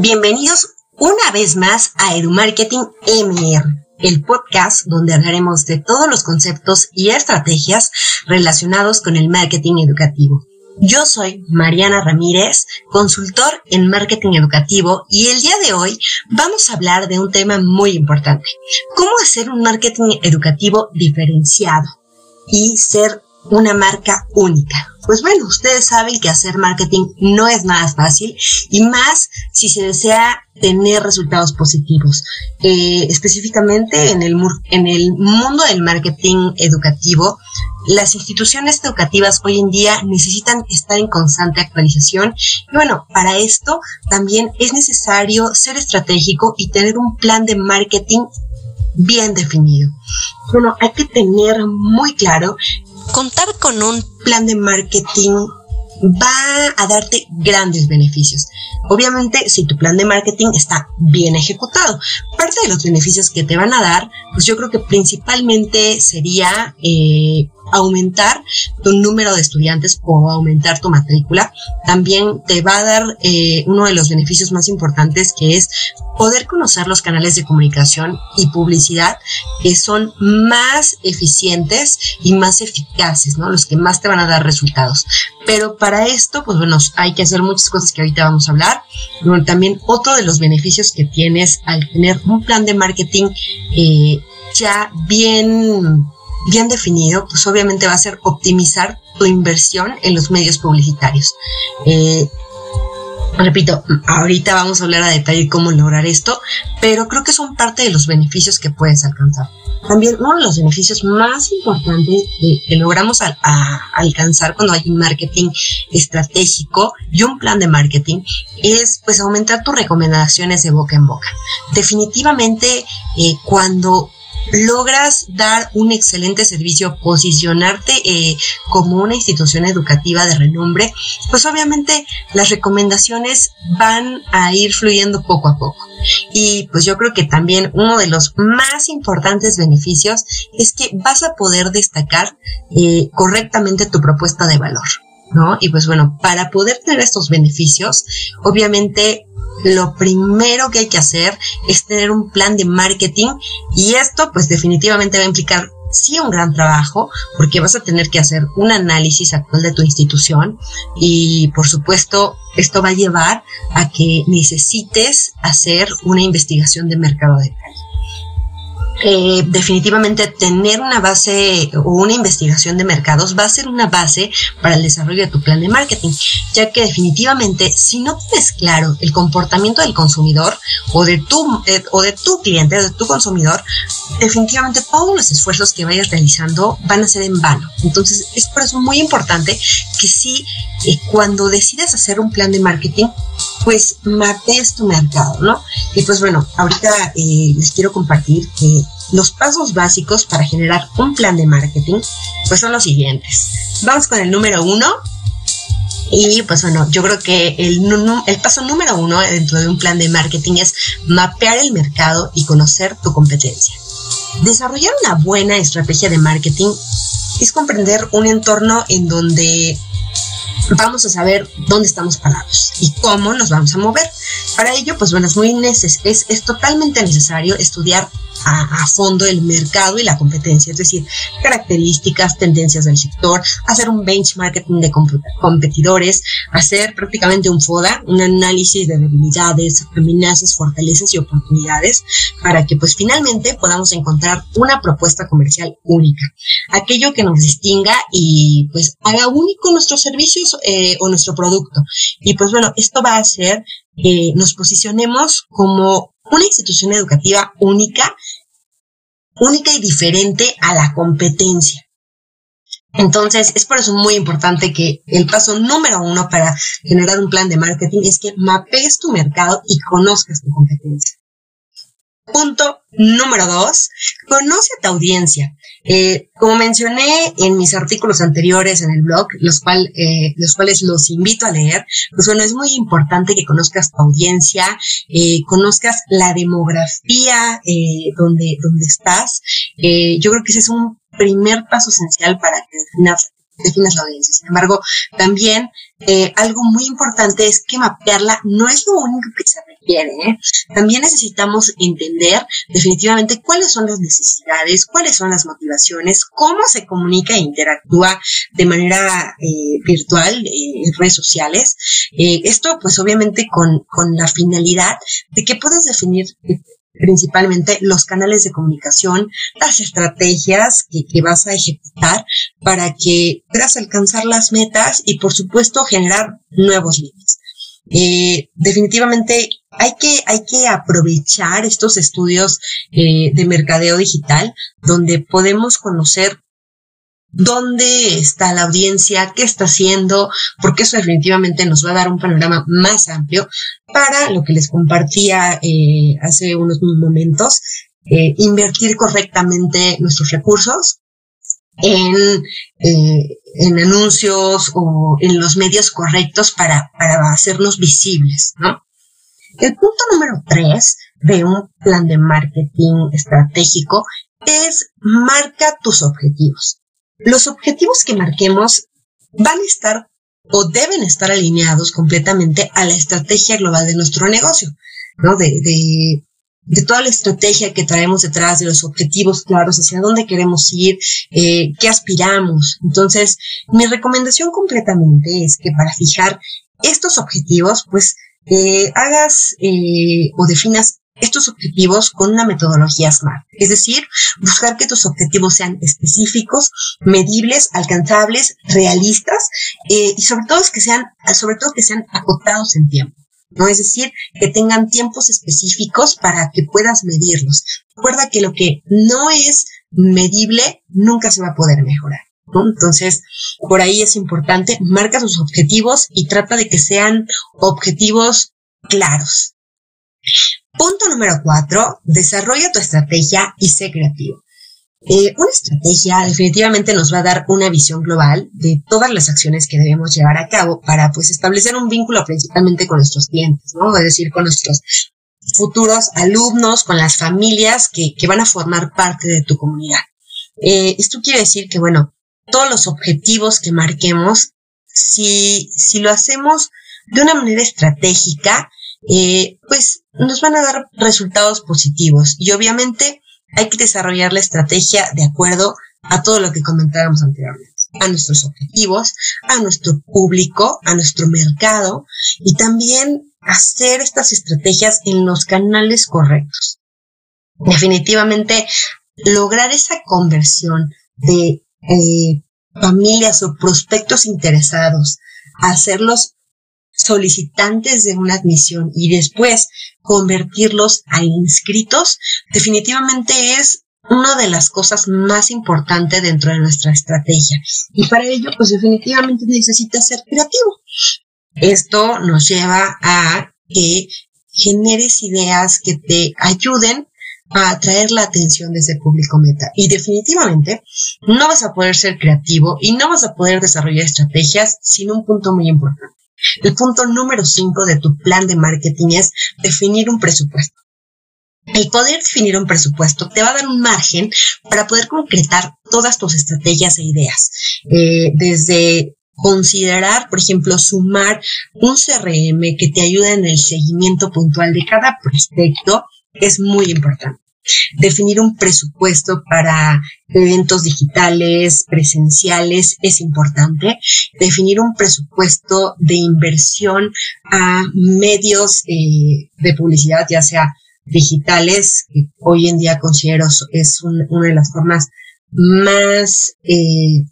Bienvenidos una vez más a EduMarketing MR, el podcast donde hablaremos de todos los conceptos y estrategias relacionados con el marketing educativo. Yo soy Mariana Ramírez, consultor en marketing educativo y el día de hoy vamos a hablar de un tema muy importante, cómo hacer un marketing educativo diferenciado y ser una marca única. Pues bueno, ustedes saben que hacer marketing no es nada fácil y más si se desea tener resultados positivos. Eh, específicamente en el, en el mundo del marketing educativo, las instituciones educativas hoy en día necesitan estar en constante actualización y bueno, para esto también es necesario ser estratégico y tener un plan de marketing bien definido. Bueno, hay que tener muy claro contar con un plan de marketing va a darte grandes beneficios. Obviamente, si tu plan de marketing está bien ejecutado. Parte de los beneficios que te van a dar, pues yo creo que principalmente sería eh, aumentar tu número de estudiantes o aumentar tu matrícula. También te va a dar eh, uno de los beneficios más importantes que es poder conocer los canales de comunicación y publicidad que son más eficientes y más eficaces, ¿no? Los que más te van a dar resultados. Pero para esto, pues bueno, hay que hacer muchas cosas que ahorita vamos a hablar. también otro de los beneficios que tienes al tener un plan de marketing eh, ya bien bien definido, pues obviamente va a ser optimizar tu inversión en los medios publicitarios. Eh, repito, ahorita vamos a hablar a detalle cómo lograr esto, pero creo que son parte de los beneficios que puedes alcanzar. También uno de los beneficios más importantes que logramos alcanzar cuando hay un marketing estratégico y un plan de marketing es pues aumentar tus recomendaciones de boca en boca. Definitivamente eh, cuando logras dar un excelente servicio, posicionarte eh, como una institución educativa de renombre, pues obviamente las recomendaciones van a ir fluyendo poco a poco. Y pues yo creo que también uno de los más importantes beneficios es que vas a poder destacar eh, correctamente tu propuesta de valor. ¿No? Y pues bueno, para poder tener estos beneficios, obviamente lo primero que hay que hacer es tener un plan de marketing y esto pues definitivamente va a implicar sí un gran trabajo porque vas a tener que hacer un análisis actual de tu institución y por supuesto esto va a llevar a que necesites hacer una investigación de mercado de calidad. Eh, definitivamente tener una base o una investigación de mercados va a ser una base para el desarrollo de tu plan de marketing, ya que definitivamente si no tienes claro el comportamiento del consumidor o de tu, eh, o de tu cliente, de tu consumidor, definitivamente todos los esfuerzos que vayas realizando van a ser en vano. Entonces es por eso muy importante que si eh, cuando decidas hacer un plan de marketing, pues mapees tu mercado, ¿no? Y pues bueno, ahorita les quiero compartir que los pasos básicos para generar un plan de marketing, pues son los siguientes. Vamos con el número uno. Y pues bueno, yo creo que el paso número uno dentro de un plan de marketing es mapear el mercado y conocer tu competencia. Desarrollar una buena estrategia de marketing es comprender un entorno en donde vamos a saber dónde estamos parados y cómo nos vamos a mover. Para ello, pues bueno, es muy neces es, es totalmente necesario estudiar a, fondo el mercado y la competencia, es decir, características, tendencias del sector, hacer un benchmarking de competidores, hacer prácticamente un FODA, un análisis de debilidades, amenazas, fortalezas y oportunidades, para que pues finalmente podamos encontrar una propuesta comercial única, aquello que nos distinga y pues haga único nuestros servicios eh, o nuestro producto. Y pues bueno, esto va a hacer que nos posicionemos como una institución educativa única, única y diferente a la competencia. Entonces, es por eso muy importante que el paso número uno para generar un plan de marketing es que mapees tu mercado y conozcas tu competencia. Punto número dos, conoce a tu audiencia. Eh, como mencioné en mis artículos anteriores en el blog, eh, los cuales los invito a leer, pues bueno, es muy importante que conozcas tu audiencia, eh, conozcas la demografía donde, donde estás. yo creo que ese es un primer paso esencial para que definas, definas la audiencia. Sin embargo, también algo muy importante es que mapearla no es lo único que se ¿eh? También necesitamos entender definitivamente cuáles son las necesidades, cuáles son las motivaciones, cómo se comunica e interactúa de manera eh, virtual en redes sociales. Eh, esto pues obviamente con, con la finalidad de que puedas definir principalmente los canales de comunicación, las estrategias que, que, vas a ejecutar para que puedas alcanzar las metas y por supuesto generar nuevos límites. Eh, definitivamente hay que, hay que aprovechar estos estudios eh, de mercadeo digital donde podemos conocer dónde está la audiencia, qué está haciendo, porque eso definitivamente nos va a dar un panorama más amplio para lo que les compartía eh, hace unos momentos, eh, invertir correctamente nuestros recursos en, eh, en anuncios o en los medios correctos para, para hacerlos visibles, ¿no? El punto número tres de un plan de marketing estratégico es marca tus objetivos. Los objetivos que marquemos van a estar o deben estar alineados completamente a la estrategia global de nuestro negocio, ¿no? De, de, de toda la estrategia que traemos detrás, de los objetivos claros, hacia dónde queremos ir, eh, qué aspiramos. Entonces, mi recomendación completamente es que para fijar estos objetivos, pues eh, hagas eh, o definas estos objetivos con una metodología SMART, es decir, buscar que tus objetivos sean específicos, medibles, alcanzables, realistas eh, y sobre todo que sean, sobre todo que sean acotados en tiempo. ¿No? Es decir, que tengan tiempos específicos para que puedas medirlos. Recuerda que lo que no es medible nunca se va a poder mejorar. ¿no? Entonces, por ahí es importante, marca tus objetivos y trata de que sean objetivos claros. Punto número cuatro, desarrolla tu estrategia y sé creativo. Eh, una estrategia definitivamente nos va a dar una visión global de todas las acciones que debemos llevar a cabo para pues establecer un vínculo principalmente con nuestros clientes, ¿no? Es decir, con nuestros futuros alumnos, con las familias que, que van a formar parte de tu comunidad. Eh, esto quiere decir que, bueno, todos los objetivos que marquemos, si, si lo hacemos de una manera estratégica, eh, pues nos van a dar resultados positivos. Y obviamente hay que desarrollar la estrategia de acuerdo a todo lo que comentábamos anteriormente, a nuestros objetivos, a nuestro público, a nuestro mercado y también hacer estas estrategias en los canales correctos. Definitivamente, lograr esa conversión de eh, familias o prospectos interesados, hacerlos solicitantes de una admisión y después convertirlos a inscritos, definitivamente es una de las cosas más importantes dentro de nuestra estrategia. Y para ello, pues definitivamente necesitas ser creativo. Esto nos lleva a que generes ideas que te ayuden a atraer la atención de ese público meta. Y definitivamente no vas a poder ser creativo y no vas a poder desarrollar estrategias sin un punto muy importante. El punto número 5 de tu plan de marketing es definir un presupuesto. El poder definir un presupuesto te va a dar un margen para poder concretar todas tus estrategias e ideas. Eh, desde considerar, por ejemplo, sumar un CRM que te ayude en el seguimiento puntual de cada prospecto es muy importante definir un presupuesto para eventos digitales, presenciales, es importante. Definir un presupuesto de inversión a medios eh, de publicidad, ya sea digitales, que hoy en día considero es una de las formas más, eh,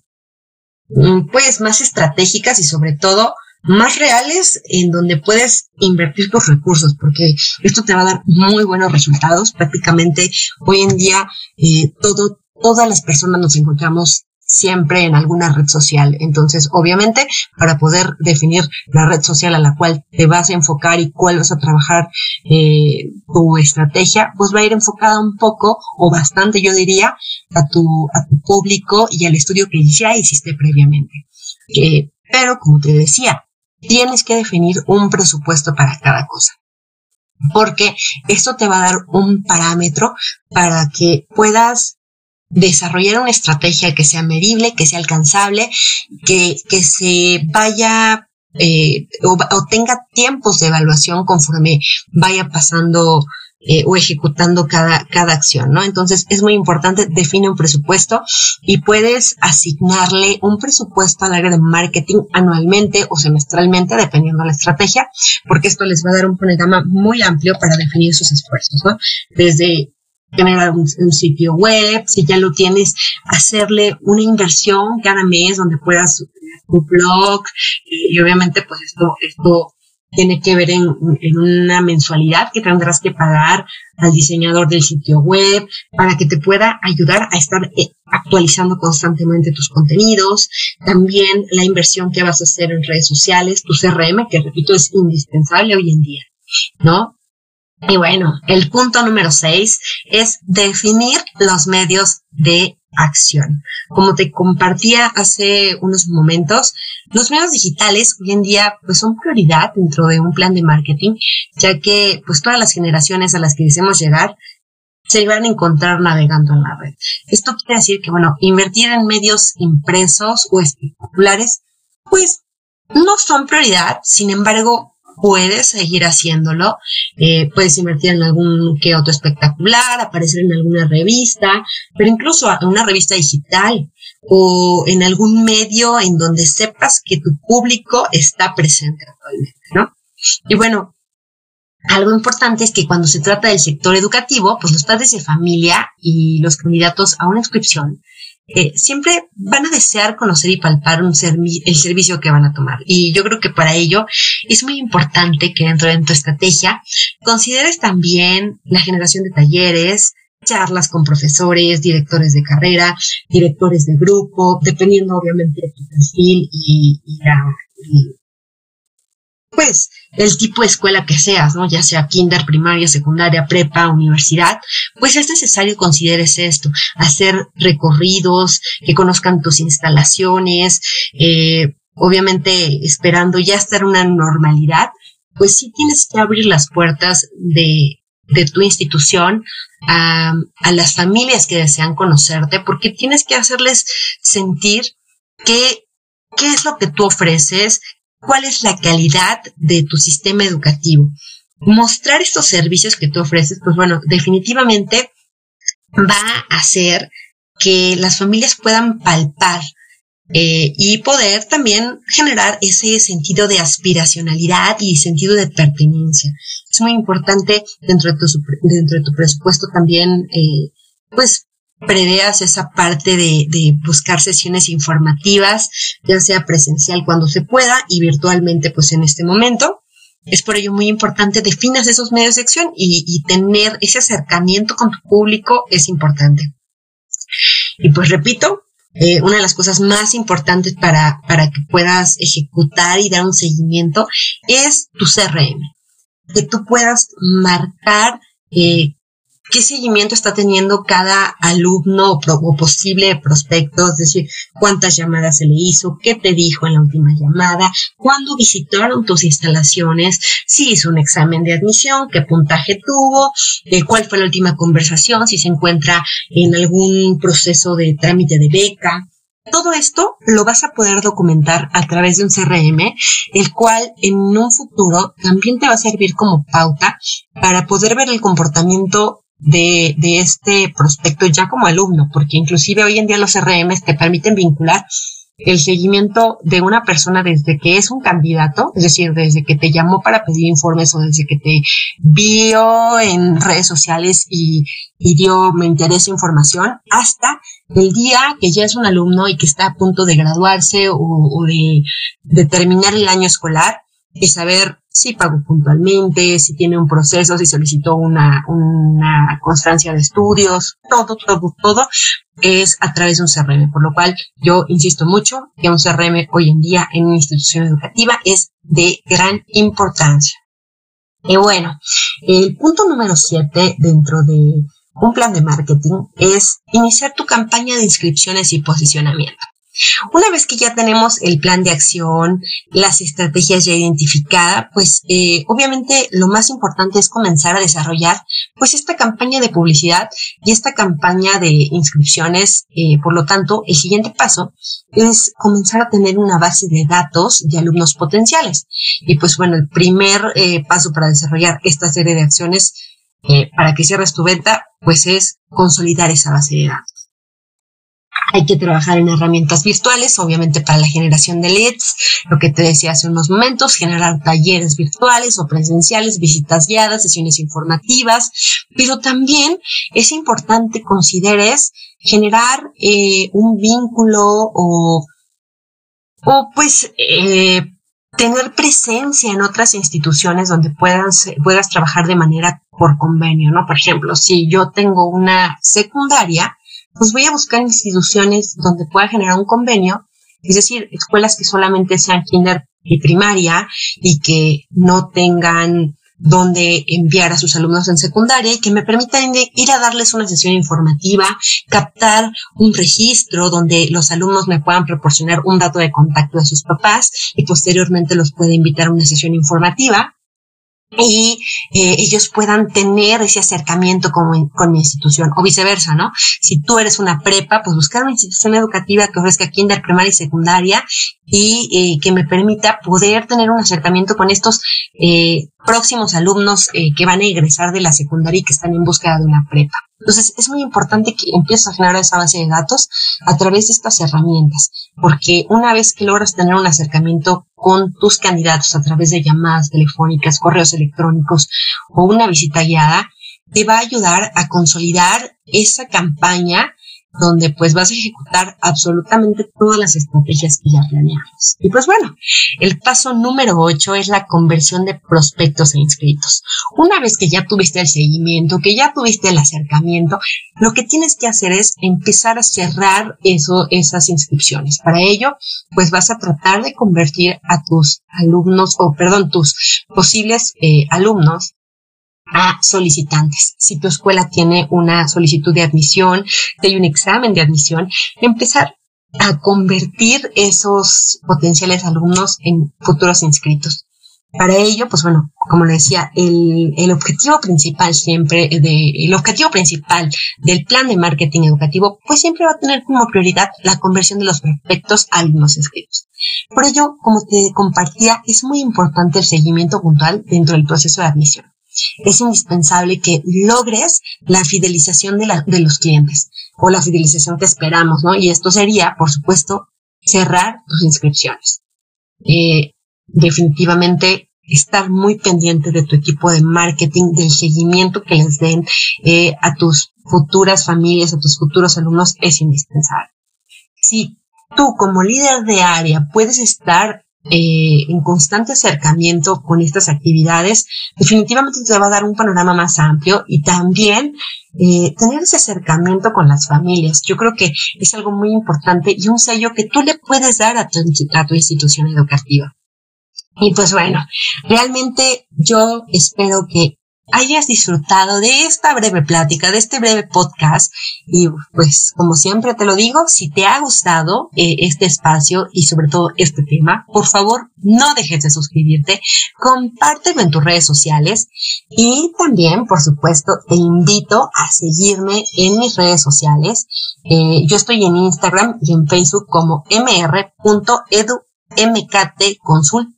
pues, más estratégicas y sobre todo más reales en donde puedes invertir tus recursos, porque esto te va a dar muy buenos resultados. Prácticamente hoy en día eh, todo, todas las personas nos encontramos siempre en alguna red social. Entonces, obviamente, para poder definir la red social a la cual te vas a enfocar y cuál vas a trabajar eh, tu estrategia, pues va a ir enfocada un poco o bastante, yo diría, a tu, a tu público y al estudio que ya hiciste previamente. Eh, pero, como te decía, tienes que definir un presupuesto para cada cosa. Porque esto te va a dar un parámetro para que puedas desarrollar una estrategia que sea medible, que sea alcanzable, que, que se vaya eh, o, tenga tiempos de evaluación conforme vaya pasando eh, o ejecutando cada, cada acción, ¿no? Entonces es muy importante, define un presupuesto y puedes asignarle un presupuesto al área de marketing anualmente o semestralmente, dependiendo de la estrategia, porque esto les va a dar un panorama muy amplio para definir sus esfuerzos, ¿no? Desde generar un, sitio web, si ya lo tienes, hacerle una inversión cada mes donde puedas tu blog y obviamente pues esto, esto tiene que ver en, una mensualidad que tendrás que pagar al diseñador del sitio web para que te pueda ayudar a estar eh, actualizando constantemente tus contenidos. También la inversión que vas a hacer en redes sociales, tu CRM, que repito es indispensable hoy en día, ¿no? Y bueno, el punto número seis es definir los medios de acción. Como te compartía hace unos momentos, los medios digitales hoy en día pues son prioridad dentro de un plan de marketing, ya que pues todas las generaciones a las que deseamos llegar se van a encontrar navegando en la red. Esto quiere decir que, bueno, invertir en medios impresos o espectaculares, pues no son prioridad, sin embargo, puedes seguir haciéndolo. Eh, puedes invertir en algún que otro espectacular, aparecer en alguna revista, pero incluso en una revista digital o en algún medio en donde sepas que tu público está presente actualmente, ¿no? Y bueno, algo importante es que cuando se trata del sector educativo, pues los padres de familia y los candidatos a una inscripción eh, siempre van a desear conocer y palpar un el servicio que van a tomar. Y yo creo que para ello es muy importante que dentro de tu estrategia consideres también la generación de talleres, charlas con profesores, directores de carrera, directores de grupo, dependiendo obviamente de tu perfil y, la, pues el tipo de escuela que seas, ¿no? Ya sea kinder, primaria, secundaria, prepa, universidad, pues es necesario consideres esto, hacer recorridos, que conozcan tus instalaciones, eh, obviamente esperando ya estar una normalidad, pues sí tienes que abrir las puertas de, de tu institución a, a las familias que desean conocerte, porque tienes que hacerles sentir que qué es lo que tú ofreces, cuál es la calidad de tu sistema educativo. Mostrar estos servicios que tú ofreces, pues bueno, definitivamente va a hacer que las familias puedan palpar eh, y poder también generar ese sentido de aspiracionalidad y sentido de pertenencia. Es muy importante dentro de tu, dentro de tu presupuesto también, eh, pues, preveas esa parte de, de, buscar sesiones informativas, ya sea presencial cuando se pueda y virtualmente pues en este momento. Es por ello muy importante definas esos medios de acción y, y tener ese acercamiento con tu público es importante. Y pues repito, eh, una de las cosas más importantes para, para que puedas ejecutar y dar un seguimiento es tu CRM. Que tú puedas marcar eh, qué seguimiento está teniendo cada alumno o, posible prospecto, es decir, cuántas llamadas se le hizo, qué te dijo en la última llamada, cuándo visitaron tus instalaciones, si hizo un examen de admisión, qué puntaje tuvo, eh, cuál fue la última conversación, si se encuentra en algún proceso de trámite de beca. Todo esto lo vas a poder documentar a través de un CRM, el cual en un futuro también te va a servir como pauta para poder ver el comportamiento de, de este prospecto ya como alumno, porque inclusive hoy en día los RMs te permiten vincular el seguimiento de una persona desde que es un candidato, es decir, desde que te llamó para pedir informes o desde que te vio en redes sociales y, y dio, me interesa información, hasta el día que ya es un alumno y que está a punto de graduarse o, o de, de terminar el año escolar y saber si pagó puntualmente, si tiene un proceso, si solicitó una, una constancia de estudios, todo, todo, todo es a través de un CRM, por lo cual yo insisto mucho que un CRM hoy en día en una institución educativa es de gran importancia. Y bueno, el punto número siete dentro de un plan de marketing es iniciar tu campaña de inscripciones y posicionamiento. Una vez que ya tenemos el plan de acción, las estrategias ya identificadas, pues eh, obviamente lo más importante es comenzar a desarrollar pues esta campaña de publicidad y esta campaña de inscripciones. Eh, por lo tanto, el siguiente paso es comenzar a tener una base de datos de alumnos potenciales. Y pues bueno, el primer eh, paso para desarrollar esta serie de acciones para que cierres tu venta, pues es consolidar esa base de datos. Hay que trabajar en herramientas virtuales, obviamente para la generación de leads, lo que te decía hace unos momentos, generar talleres virtuales o presenciales, visitas guiadas, sesiones informativas, pero también es importante consideres generar eh, un vínculo o, o pues eh, tener presencia en otras instituciones donde puedas, puedas trabajar de manera por convenio, ¿no? Por ejemplo, si yo tengo una secundaria, pues voy a buscar instituciones donde pueda generar un convenio, es decir, escuelas que solamente sean kinder y primaria y que no tengan donde enviar a sus alumnos en secundaria y que me permitan ir a darles una sesión informativa, captar un registro donde los alumnos me puedan proporcionar un dato de contacto de sus papás y posteriormente los pueda invitar a una sesión informativa y eh, ellos puedan tener ese acercamiento con, con, mi institución o viceversa, ¿no? Si tú eres una prepa, pues buscar una institución educativa que ofrezca kinder, primaria y secundaria y eh, que me permita poder tener un acercamiento con estos eh, próximos alumnos eh, que van a egresar de la secundaria y que están en búsqueda de una prepa. Entonces, es muy importante que empieces a generar esa base de datos a través de estas herramientas, porque una vez que logras tener un acercamiento con tus candidatos a través de llamadas telefónicas, correos electrónicos o una visita guiada, te va a ayudar a consolidar esa campaña donde pues vas a ejecutar absolutamente todas las estrategias que ya planeamos. Y pues bueno, el paso número 8 es la conversión de prospectos e inscritos. Una vez que ya tuviste el seguimiento, que ya tuviste el acercamiento, lo que tienes que hacer es empezar a cerrar eso, esas inscripciones. Para ello, pues vas a tratar de convertir a tus alumnos, o perdón, tus posibles eh, alumnos a solicitantes. Si tu escuela tiene una solicitud de admisión, si hay un examen de admisión, empezar a convertir esos potenciales alumnos en futuros inscritos. Para ello, pues bueno, como le decía, el, objetivo principal siempre, de, el objetivo principal del plan de marketing educativo, pues siempre va a tener como prioridad la conversión de los prospectos a alumnos inscritos. Por ello, como te compartía, es muy importante el seguimiento puntual dentro del proceso de admisión es indispensable que logres la fidelización de, la, de los clientes o la fidelización que esperamos, ¿no? Y esto sería, por supuesto, cerrar tus inscripciones. Eh, definitivamente estar muy pendiente de tu equipo de marketing, del seguimiento que les den eh, a tus futuras familias, a tus futuros alumnos, es indispensable. Si tú como líder de área puedes estar eh, en constante acercamiento con estas actividades, definitivamente te va a dar un panorama más amplio y también eh, tener ese acercamiento con las familias. Yo creo que es algo muy importante y un sello que tú le puedes dar a tu, a tu institución educativa. Y pues bueno, realmente yo espero que hayas disfrutado de esta breve plática, de este breve podcast. Y pues, como siempre te lo digo, si te ha gustado eh, este espacio y sobre todo este tema, por favor, no dejes de suscribirte, compártelo en tus redes sociales y también, por supuesto, te invito a seguirme en mis redes sociales. Eh, yo estoy en Instagram y en Facebook como mr.edu.mktconsult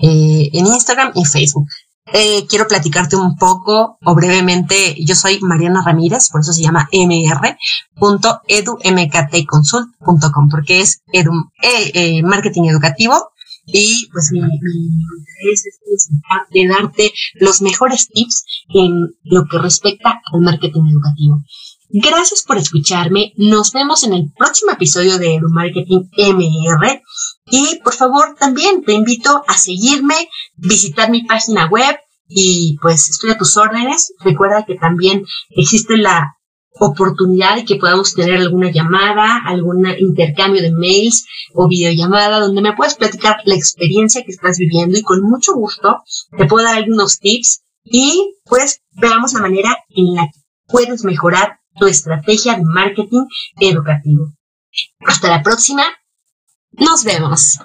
eh, en Instagram y Facebook. Eh, quiero platicarte un poco o brevemente. Yo soy Mariana Ramírez, por eso se llama mr.edumktconsult.com, porque es edu, eh, eh, marketing educativo. Y pues mi, interés es de darte los mejores tips en lo que respecta al marketing educativo. Gracias por escucharme. Nos vemos en el próximo episodio de Edu Marketing MR. Y por favor, también te invito a seguirme, visitar mi página web y pues estoy a tus órdenes. Recuerda que también existe la oportunidad de que podamos tener alguna llamada, algún intercambio de mails o videollamada donde me puedas platicar la experiencia que estás viviendo y con mucho gusto te puedo dar algunos tips y pues veamos la manera en la que puedes mejorar tu estrategia de marketing educativo. Hasta la próxima Nos vemos.